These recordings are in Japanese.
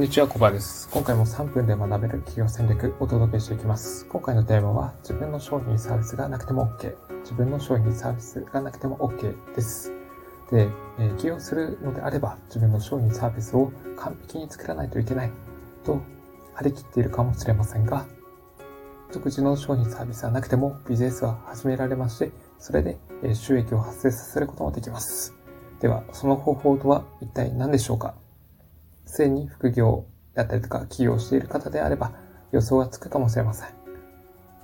んにちは、コバです。今回も3分で学べる企業戦略をお届けしていきます。今回のテーマは、自分の商品サービスがなくても OK。自分の商品サービスがなくても OK です。で、えー、起業するのであれば、自分の商品サービスを完璧に作らないといけないと張り切っているかもしれませんが、独自の商品サービスはなくてもビジネスは始められまして、それで収益を発生させることもできます。では、その方法とは一体何でしょうか？すでに副業だったりとか起業している方であれば予想がつくかもしれません。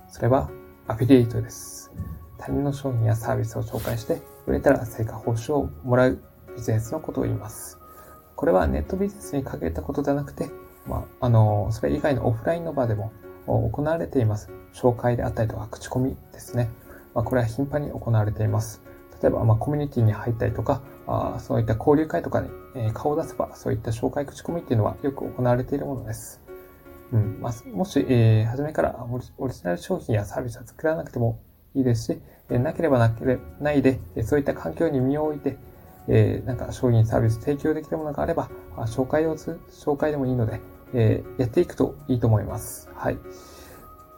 それはアフィリエイトです。他人の商品やサービスを紹介して売れたら成果報酬をもらうビジネスのことを言います。これはネットビジネスに限ったことではなくて、まあ、あの、それ以外のオフラインの場でも行われています。紹介であったりとか口コミですね。まあ、これは頻繁に行われています。例えば、ま、コミュニティに入ったりとか、あそういった交流会とかに、え、顔を出せば、そういった紹介口コミっていうのはよく行われているものです。うんまあ、もし、えー、初めからオリジナル商品やサービスは作らなくてもいいですし、えー、なければなけれないで、えそういった環境に身を置いて、えー、なんか商品サービス提供できるものがあれば、あ紹介を、紹介でもいいので、えー、やっていくといいと思います。はい。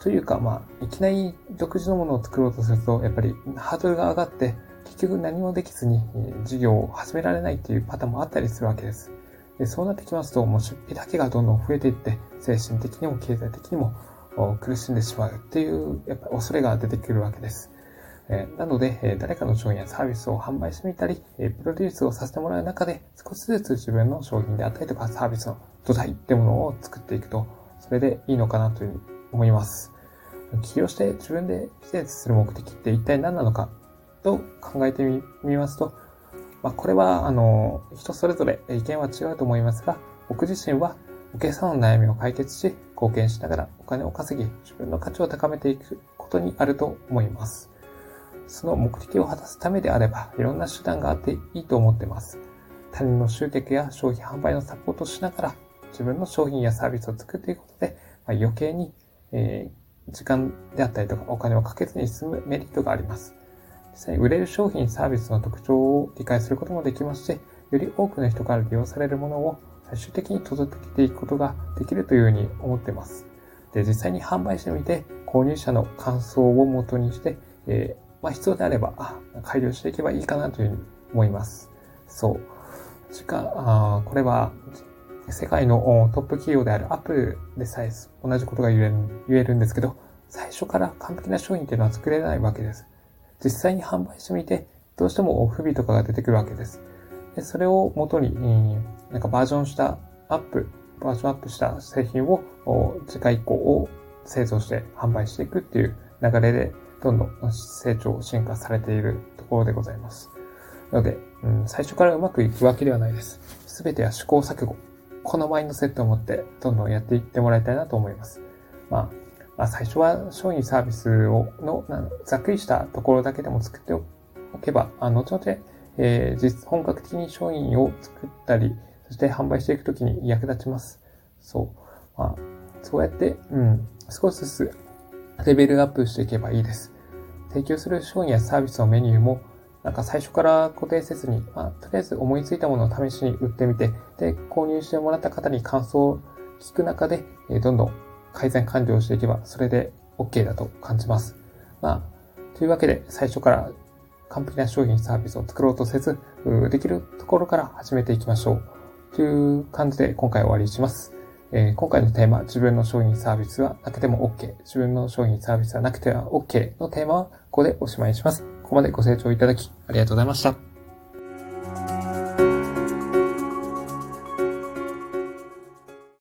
というか、まあ、いきなり独自のものを作ろうとすると、やっぱりハードルが上がって、結局何もできずに事業を始められないっていうパターンもあったりするわけです。でそうなってきますと、もう出費だけがどんどん増えていって、精神的にも経済的にも苦しんでしまうっていう、やっぱ恐れが出てくるわけです。えなので、え誰かの商品やサービスを販売してみたり、えプロデュースをさせてもらう中で、少しずつ自分の商品であったりとかサービスの土台ってものを作っていくと、それでいいのかなというふうに思います。起業して自分でビジネスする目的って一体何なのかと考えてみますと、まあ、これは、あの、人それぞれ意見は違うと思いますが、僕自身はお客さんの悩みを解決し、貢献しながらお金を稼ぎ、自分の価値を高めていくことにあると思います。その目的を果たすためであれば、いろんな手段があっていいと思っています。他人の集客や商品販売のサポートをしながら、自分の商品やサービスを作っていくことで、まあ、余計に、えー、時間であったりとかお金をかけずに済むメリットがあります。実際売れる商品、サービスの特徴を理解することもできますし、より多くの人から利用されるものを最終的に届けていくことができるというふうに思っています。で、実際に販売してみて、購入者の感想を元にして、えー、まあ、必要であれば、改良していけばいいかなというふうに思います。そう。時間、あこれは、世界のトップ企業であるアップルでさえ同じことが言えるんですけど、最初から完璧な商品っていうのは作れないわけです。実際に販売してみて、どうしても不備とかが出てくるわけです。でそれを元に、なんかバージョンしたアップ、バージョンアップした製品を次回以降を製造して販売していくっていう流れで、どんどん成長、進化されているところでございます。なので、うん、最初からうまくいくわけではないです。すべては試行錯誤。このマインドセットを持って、どんどんやっていってもらいたいなと思います。まあ、まあ、最初は商品サービスをのざっくりしたところだけでも作っておけば、あ後々、えー、実本格的に商品を作ったり、そして販売していくときに役立ちます。そう。まあ、そうやって、うん、少しずつレベルアップしていけばいいです。提供する商品やサービスのメニューも、なんか最初から固定せずに、まあ、とりあえず思いついたものを試しに売ってみて、で、購入してもらった方に感想を聞く中で、えー、どんどん改善完了していけば、それで OK だと感じます。まあ、というわけで、最初から完璧な商品サービスを作ろうとせず、できるところから始めていきましょう。という感じで今回終わりにします。えー、今回のテーマ、自分の商品サービスはなくても OK。自分の商品サービスはなくては OK のテーマはここでおしまいにします。ここまでご清聴いただきありがとうございました。